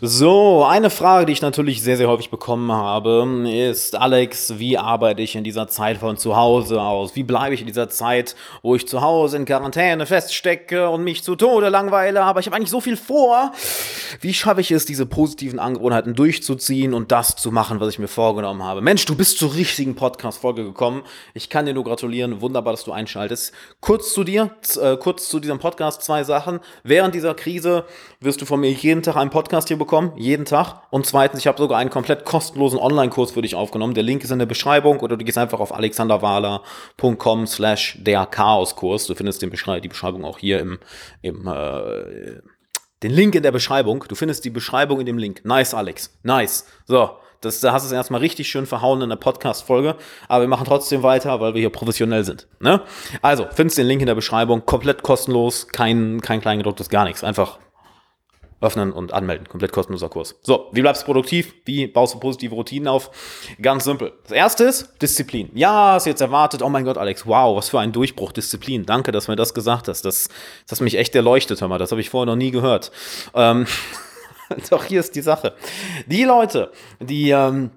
So, eine Frage, die ich natürlich sehr, sehr häufig bekommen habe, ist, Alex, wie arbeite ich in dieser Zeit von zu Hause aus? Wie bleibe ich in dieser Zeit, wo ich zu Hause in Quarantäne feststecke und mich zu Tode langweile, aber ich habe eigentlich so viel vor. Wie schaffe ich es, diese positiven Angewohnheiten durchzuziehen und das zu machen, was ich mir vorgenommen habe? Mensch, du bist zur richtigen Podcast-Folge gekommen. Ich kann dir nur gratulieren. Wunderbar, dass du einschaltest. Kurz zu dir, äh, kurz zu diesem Podcast, zwei Sachen. Während dieser Krise wirst du von mir jeden Tag einen Podcast hier bekommen, jeden Tag. Und zweitens, ich habe sogar einen komplett kostenlosen Online-Kurs für dich aufgenommen. Der Link ist in der Beschreibung oder du gehst einfach auf alexanderwahler.com slash der Chaoskurs. Du findest den Beschrei die Beschreibung auch hier im, im äh, den Link in der Beschreibung. Du findest die Beschreibung in dem Link. Nice, Alex. Nice. So, das, da hast du es erstmal richtig schön verhauen in der Podcast-Folge. Aber wir machen trotzdem weiter, weil wir hier professionell sind. Ne? Also, findest den Link in der Beschreibung. Komplett kostenlos. Kein, kein kleingedrucktes, gar nichts. Einfach öffnen und anmelden. Komplett kostenloser Kurs. So, wie bleibst du produktiv? Wie baust du positive Routinen auf? Ganz simpel. Das erste ist Disziplin. Ja, hast jetzt erwartet, oh mein Gott, Alex, wow, was für ein Durchbruch, Disziplin. Danke, dass du mir das gesagt hast. Das, das hat mich echt erleuchtet, hör mal. Das habe ich vorher noch nie gehört. Ähm, doch hier ist die Sache. Die Leute, die ähm,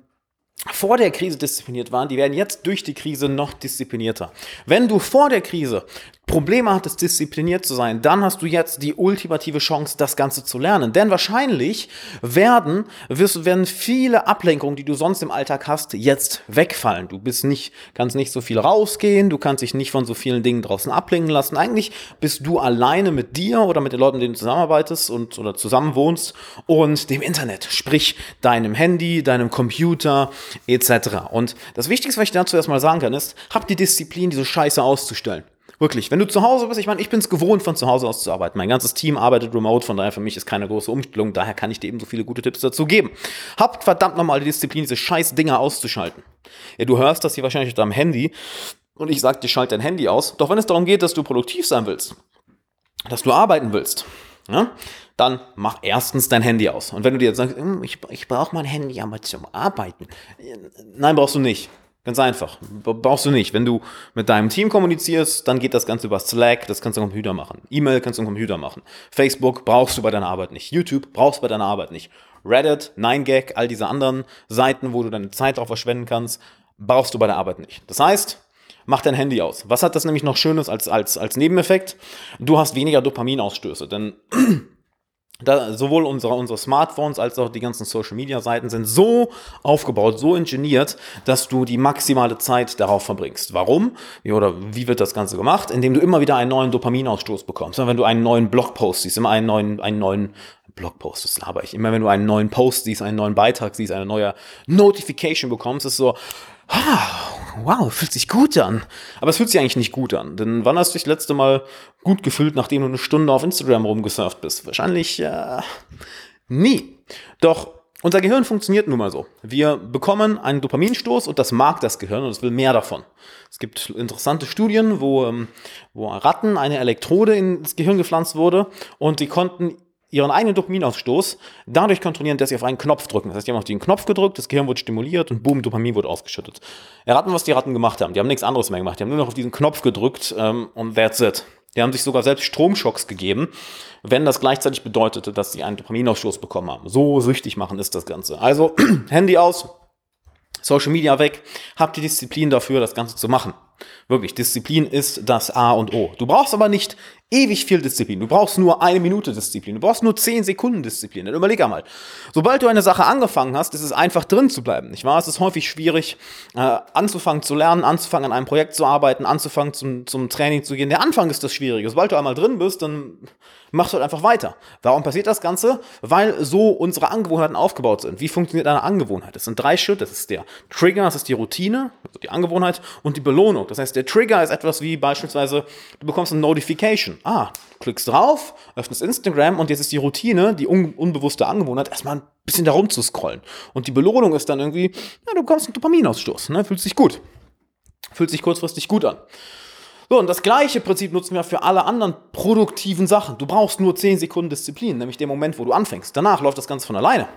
vor der Krise diszipliniert waren, die werden jetzt durch die Krise noch disziplinierter. Wenn du vor der Krise Probleme hattest, diszipliniert zu sein, dann hast du jetzt die ultimative Chance, das Ganze zu lernen. Denn wahrscheinlich werden, wirst, werden viele Ablenkungen, die du sonst im Alltag hast, jetzt wegfallen. Du bist nicht, kannst nicht so viel rausgehen, du kannst dich nicht von so vielen Dingen draußen ablenken lassen. Eigentlich bist du alleine mit dir oder mit den Leuten, mit denen du zusammenarbeitest und oder zusammenwohnst und dem Internet, sprich deinem Handy, deinem Computer etc. Und das Wichtigste, was ich dazu erstmal sagen kann, ist, hab die Disziplin, diese Scheiße auszustellen. Wirklich, wenn du zu Hause bist, ich meine, ich bin es gewohnt, von zu Hause aus zu arbeiten. Mein ganzes Team arbeitet remote, von daher für mich ist keine große Umstellung, daher kann ich dir eben so viele gute Tipps dazu geben. Habt verdammt nochmal die Disziplin, diese scheiß Dinger auszuschalten. Ja, du hörst das hier wahrscheinlich auf deinem Handy und ich sag dir, schalt dein Handy aus. Doch wenn es darum geht, dass du produktiv sein willst, dass du arbeiten willst, ja, dann mach erstens dein Handy aus. Und wenn du dir jetzt sagst, hm, ich, ich brauche mein Handy aber zum Arbeiten. Nein, brauchst du nicht. Ganz einfach. Brauchst du nicht. Wenn du mit deinem Team kommunizierst, dann geht das Ganze über Slack, das kannst du am Computer machen. E-Mail kannst du am Computer machen. Facebook brauchst du bei deiner Arbeit nicht. YouTube brauchst du bei deiner Arbeit nicht. Reddit, 9gag, all diese anderen Seiten, wo du deine Zeit drauf verschwenden kannst, brauchst du bei der Arbeit nicht. Das heißt, mach dein Handy aus. Was hat das nämlich noch Schönes als, als, als Nebeneffekt? Du hast weniger Dopaminausstöße, denn da, sowohl unsere, unsere Smartphones als auch die ganzen Social Media Seiten sind so aufgebaut, so ingeniert, dass du die maximale Zeit darauf verbringst. Warum? Wie, oder wie wird das Ganze gemacht? Indem du immer wieder einen neuen Dopaminausstoß bekommst. Wenn du einen neuen Blogpost siehst, immer einen neuen, einen neuen Blogpost, das laber ich. Immer wenn du einen neuen Post siehst, einen neuen Beitrag siehst, eine neue Notification bekommst, ist so, ah, wow, fühlt sich gut an. Aber es fühlt sich eigentlich nicht gut an. Denn wann hast du dich das letzte Mal gut gefühlt, nachdem du eine Stunde auf Instagram rumgesurft bist? Wahrscheinlich äh, nie. Doch unser Gehirn funktioniert nun mal so. Wir bekommen einen Dopaminstoß und das mag das Gehirn und es will mehr davon. Es gibt interessante Studien, wo, ähm, wo Ratten eine Elektrode ins Gehirn gepflanzt wurde und die konnten ihren eigenen Dopaminausstoß dadurch kontrollieren, dass sie auf einen Knopf drücken. Das heißt, die haben auf den Knopf gedrückt, das Gehirn wurde stimuliert und boom, Dopamin wurde ausgeschüttet. Erraten, was die Ratten gemacht haben. Die haben nichts anderes mehr gemacht. Die haben nur noch auf diesen Knopf gedrückt ähm, und that's it. Die haben sich sogar selbst Stromschocks gegeben, wenn das gleichzeitig bedeutete, dass sie einen Dopaminausstoß bekommen haben. So süchtig machen ist das Ganze. Also Handy aus, Social Media weg, habt die Disziplin dafür, das Ganze zu machen. Wirklich, Disziplin ist das A und O. Du brauchst aber nicht ewig viel Disziplin. Du brauchst nur eine Minute Disziplin. Du brauchst nur zehn Sekunden Disziplin. Dann überleg einmal. Sobald du eine Sache angefangen hast, ist es einfach drin zu bleiben. Nicht wahr? Es ist häufig schwierig, äh, anzufangen zu lernen, anzufangen an einem Projekt zu arbeiten, anzufangen zum, zum Training zu gehen. Der Anfang ist das Schwierige. Sobald du einmal drin bist, dann machst du halt einfach weiter. Warum passiert das Ganze? Weil so unsere Angewohnheiten aufgebaut sind. Wie funktioniert eine Angewohnheit? Das sind drei Schritte. Das ist der Trigger, das ist die Routine, also die Angewohnheit und die Belohnung. Das heißt, der Trigger ist etwas wie beispielsweise, du bekommst eine Notification ah, klickst drauf, öffnest Instagram und jetzt ist die Routine, die un unbewusste Angewohnheit, erstmal ein bisschen da rum zu scrollen. Und die Belohnung ist dann irgendwie, ja, du bekommst einen Dopaminausstoß, ne? fühlt sich gut. Fühlt sich kurzfristig gut an. So, und das gleiche Prinzip nutzen wir für alle anderen produktiven Sachen. Du brauchst nur 10 Sekunden Disziplin, nämlich den Moment, wo du anfängst. Danach läuft das Ganze von alleine.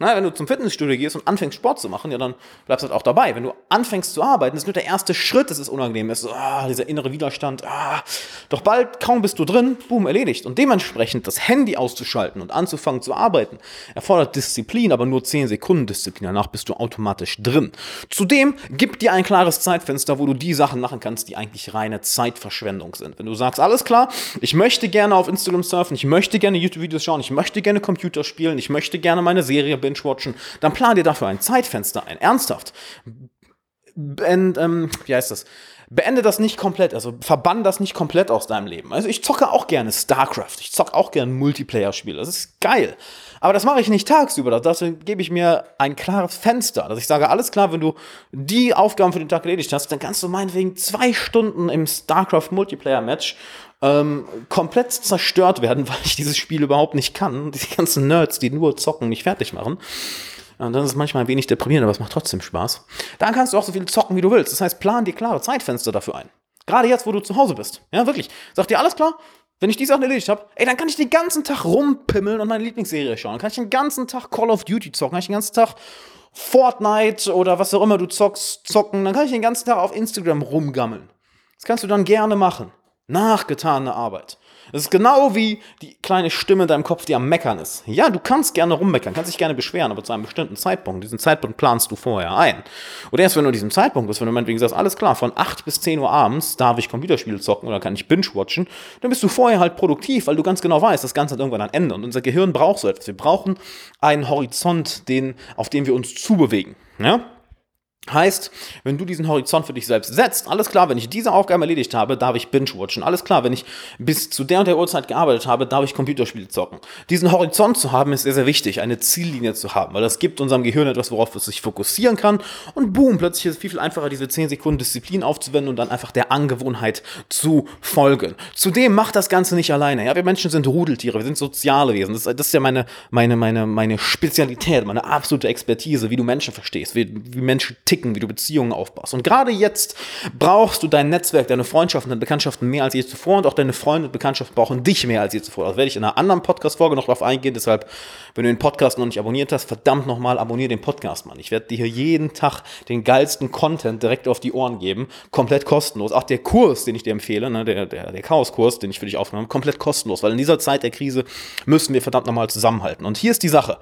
Na, wenn du zum Fitnessstudio gehst und anfängst Sport zu machen, ja, dann bleibst du halt auch dabei. Wenn du anfängst zu arbeiten, ist nur der erste Schritt, dass es unangenehm ist. Ah, dieser innere Widerstand. Ah. Doch bald, kaum bist du drin, boom, erledigt. Und dementsprechend das Handy auszuschalten und anzufangen zu arbeiten, erfordert Disziplin, aber nur 10 Sekunden Disziplin. Danach bist du automatisch drin. Zudem gibt dir ein klares Zeitfenster, wo du die Sachen machen kannst, die eigentlich reine Zeitverschwendung sind. Wenn du sagst, alles klar, ich möchte gerne auf Instagram surfen, ich möchte gerne YouTube-Videos schauen, ich möchte gerne Computer spielen, ich möchte gerne meine Serie binge-watchen, dann plan dir dafür ein Zeitfenster ein. Ernsthaft. Und, ähm, wie heißt das? Beende das nicht komplett, also verbann das nicht komplett aus deinem Leben. Also ich zocke auch gerne StarCraft, ich zocke auch gerne Multiplayer-Spiele, das ist geil. Aber das mache ich nicht tagsüber, dafür gebe ich mir ein klares Fenster, dass ich sage, alles klar, wenn du die Aufgaben für den Tag erledigt hast, dann kannst du meinetwegen zwei Stunden im StarCraft Multiplayer-Match ähm, komplett zerstört werden, weil ich dieses Spiel überhaupt nicht kann. Die ganzen Nerds, die nur zocken, nicht fertig machen. Und das ist manchmal ein wenig deprimierend, aber es macht trotzdem Spaß. Dann kannst du auch so viel zocken, wie du willst. Das heißt, plan dir klare Zeitfenster dafür ein. Gerade jetzt, wo du zu Hause bist. Ja, wirklich. Sag dir alles klar, wenn ich die Sachen erledigt habe, ey, dann kann ich den ganzen Tag rumpimmeln und meine Lieblingsserie schauen. Dann kann ich den ganzen Tag Call of Duty zocken, kann ich den ganzen Tag Fortnite oder was auch immer du zockst, zocken. Dann kann ich den ganzen Tag auf Instagram rumgammeln. Das kannst du dann gerne machen. Nachgetane Arbeit. Es ist genau wie die kleine Stimme in deinem Kopf, die am Meckern ist. Ja, du kannst gerne rummeckern, kannst dich gerne beschweren, aber zu einem bestimmten Zeitpunkt. Diesen Zeitpunkt planst du vorher ein. Und erst wenn du an diesem Zeitpunkt bist, wenn du meinetwegen sagst, alles klar, von 8 bis 10 Uhr abends darf ich Computerspiele zocken oder kann ich binge-watchen, dann bist du vorher halt produktiv, weil du ganz genau weißt, das Ganze hat irgendwann ein Ende. Und unser Gehirn braucht so etwas. Wir brauchen einen Horizont, den, auf dem wir uns zubewegen. Ja? Heißt, wenn du diesen Horizont für dich selbst setzt, alles klar, wenn ich diese Aufgabe erledigt habe, darf ich binge-watchen. Alles klar, wenn ich bis zu der und der Uhrzeit gearbeitet habe, darf ich Computerspiele zocken. Diesen Horizont zu haben, ist sehr, sehr wichtig, eine Ziellinie zu haben, weil das gibt unserem Gehirn etwas, worauf es sich fokussieren kann. Und boom, plötzlich ist es viel, viel einfacher, diese 10 Sekunden Disziplin aufzuwenden und dann einfach der Angewohnheit zu folgen. Zudem macht das Ganze nicht alleine. Ja, wir Menschen sind Rudeltiere, wir sind soziale Wesen. Das, das ist ja meine, meine, meine, meine Spezialität, meine absolute Expertise, wie du Menschen verstehst, wie, wie Menschen ticken ticken, wie du Beziehungen aufbaust. Und gerade jetzt brauchst du dein Netzwerk, deine Freundschaften, deine Bekanntschaften mehr als je zuvor und auch deine Freunde und Bekanntschaften brauchen dich mehr als je zuvor. Das werde ich in einer anderen Podcast-Folge noch drauf eingehen. Deshalb, wenn du den Podcast noch nicht abonniert hast, verdammt nochmal abonniere den Podcast, Mann. Ich werde dir hier jeden Tag den geilsten Content direkt auf die Ohren geben. Komplett kostenlos. Auch der Kurs, den ich dir empfehle, ne, der, der, der Chaos-Kurs, den ich für dich aufgenommen habe, komplett kostenlos. Weil in dieser Zeit der Krise müssen wir verdammt nochmal zusammenhalten. Und hier ist die Sache.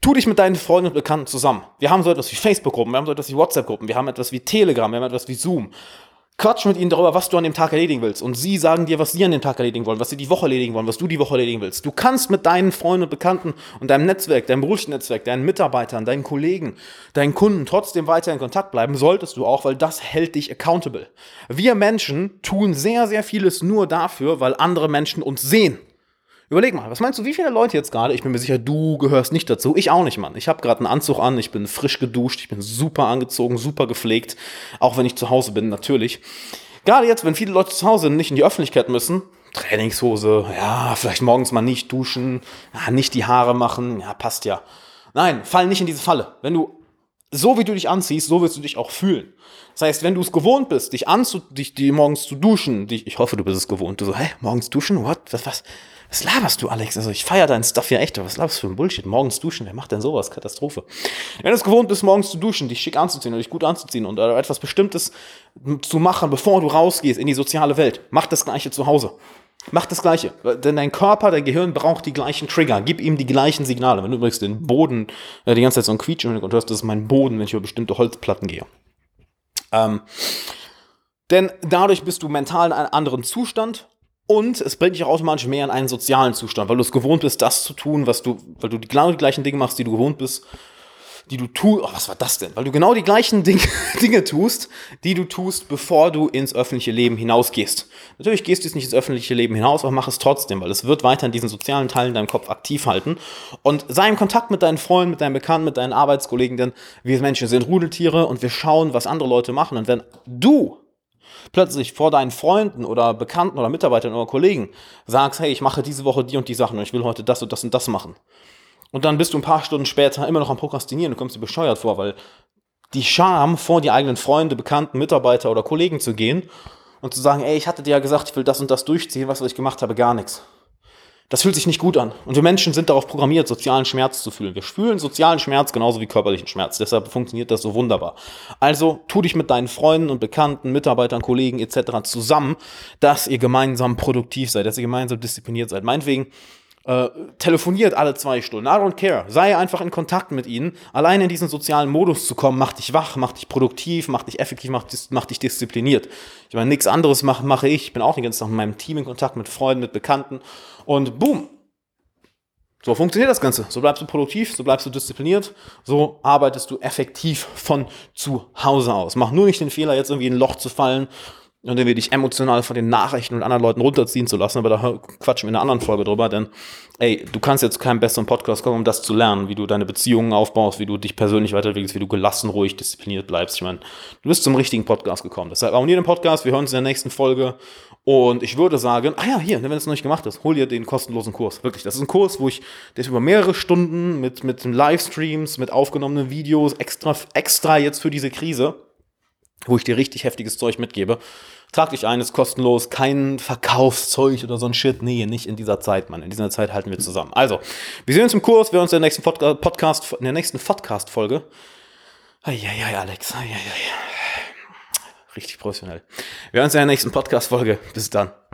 Tu dich mit deinen Freunden und Bekannten zusammen. Wir haben so etwas wie Facebook-Gruppen, wir haben so etwas wie WhatsApp-Gruppen, wir haben etwas wie Telegram, wir haben etwas wie Zoom. Quatsch mit ihnen darüber, was du an dem Tag erledigen willst. Und sie sagen dir, was sie an dem Tag erledigen wollen, was sie die Woche erledigen wollen, was du die Woche erledigen willst. Du kannst mit deinen Freunden und Bekannten und deinem Netzwerk, deinem beruflichen Netzwerk, deinen Mitarbeitern, deinen Kollegen, deinen Kunden trotzdem weiter in Kontakt bleiben. Solltest du auch, weil das hält dich accountable. Wir Menschen tun sehr, sehr vieles nur dafür, weil andere Menschen uns sehen. Überleg mal, was meinst du, wie viele Leute jetzt gerade, ich bin mir sicher, du gehörst nicht dazu, ich auch nicht, Mann. Ich habe gerade einen Anzug an, ich bin frisch geduscht, ich bin super angezogen, super gepflegt, auch wenn ich zu Hause bin, natürlich. Gerade jetzt, wenn viele Leute zu Hause nicht in die Öffentlichkeit müssen, Trainingshose, ja, vielleicht morgens mal nicht duschen, ja, nicht die Haare machen, ja, passt ja. Nein, fall nicht in diese Falle. Wenn du so wie du dich anziehst, so wirst du dich auch fühlen. Das heißt, wenn du es gewohnt bist, dich anzu, dich, die morgens zu duschen, dich, ich hoffe, du bist es gewohnt, du so, hä, morgens duschen, what, was, was, was laberst du, Alex? Also ich feiere deinen Stuff ja echt, was laberst du für ein Bullshit? Morgens duschen, wer macht denn sowas? Katastrophe. Wenn du es gewohnt bist, morgens zu duschen, dich schick anzuziehen oder dich gut anzuziehen und etwas Bestimmtes zu machen, bevor du rausgehst in die soziale Welt, mach das Gleiche zu Hause. Mach das Gleiche. Denn dein Körper, dein Gehirn braucht die gleichen Trigger. Gib ihm die gleichen Signale. Wenn du übrigens den Boden äh, die ganze Zeit so ein Quietsch und hörst, das ist mein Boden, wenn ich über bestimmte Holzplatten gehe. Ähm, denn dadurch bist du mental in einem anderen Zustand und es bringt dich auch automatisch mehr in einen sozialen Zustand, weil du es gewohnt bist, das zu tun, was du, weil du genau die gleichen Dinge machst, die du gewohnt bist, die du tust. Oh, was war das denn? Weil du genau die gleichen Dinge, Dinge tust, die du tust, bevor du ins öffentliche Leben hinausgehst. Natürlich gehst du jetzt nicht ins öffentliche Leben hinaus, aber mach es trotzdem, weil es wird weiter in diesen sozialen Teilen in deinem Kopf aktiv halten. Und sei im Kontakt mit deinen Freunden, mit deinen Bekannten, mit deinen Arbeitskollegen, denn wir Menschen sind Rudeltiere und wir schauen, was andere Leute machen. Und wenn du plötzlich vor deinen Freunden oder Bekannten oder Mitarbeitern oder Kollegen sagst, hey, ich mache diese Woche die und die Sachen und ich will heute das und das und das machen. Und dann bist du ein paar Stunden später immer noch am Prokrastinieren und kommst dir bescheuert vor, weil die Scham, vor die eigenen Freunde, Bekannten, Mitarbeiter oder Kollegen zu gehen und zu sagen, ey, ich hatte dir ja gesagt, ich will das und das durchziehen, was, ich gemacht habe, gar nichts. Das fühlt sich nicht gut an. Und wir Menschen sind darauf programmiert, sozialen Schmerz zu fühlen. Wir fühlen sozialen Schmerz genauso wie körperlichen Schmerz. Deshalb funktioniert das so wunderbar. Also tu dich mit deinen Freunden und Bekannten, Mitarbeitern, Kollegen etc. zusammen, dass ihr gemeinsam produktiv seid, dass ihr gemeinsam diszipliniert seid. Meinetwegen äh, telefoniert alle zwei Stunden. I don't care. Sei einfach in Kontakt mit ihnen. Allein in diesen sozialen Modus zu kommen, macht dich wach, macht dich produktiv, macht dich effektiv, macht, macht dich diszipliniert. Ich meine, nichts anderes mache, mache ich. Ich bin auch den ganzen Tag mit meinem Team in Kontakt, mit Freunden, mit Bekannten. Und boom, so funktioniert das Ganze. So bleibst du produktiv, so bleibst du diszipliniert, so arbeitest du effektiv von zu Hause aus. Mach nur nicht den Fehler, jetzt irgendwie in ein Loch zu fallen und irgendwie dich emotional von den Nachrichten und anderen Leuten runterziehen zu lassen, aber da quatschen wir in einer anderen Folge drüber, denn ey, du kannst jetzt keinen besseren Podcast kommen, um das zu lernen, wie du deine Beziehungen aufbaust, wie du dich persönlich weiterentwickelst, wie du gelassen, ruhig, diszipliniert bleibst. Ich meine, du bist zum richtigen Podcast gekommen. Deshalb abonniere den Podcast, wir hören uns in der nächsten Folge und ich würde sagen, ah ja, hier, wenn du es noch nicht gemacht hast, hol dir den kostenlosen Kurs. Wirklich, das ist ein Kurs, wo ich das über mehrere Stunden mit, mit Livestreams, mit aufgenommenen Videos, extra, extra jetzt für diese Krise, wo ich dir richtig heftiges Zeug mitgebe. Trag dich ein, ist kostenlos, kein Verkaufszeug oder so ein Shit. Nee, nicht in dieser Zeit, Mann. In dieser Zeit halten wir zusammen. Also, wir sehen uns im Kurs, wir uns in der nächsten Podcast, in der nächsten Podcast-Folge. Eieiei, Alex. Eieiei. Richtig professionell. Wir hören uns in der nächsten Podcast-Folge. Bis dann.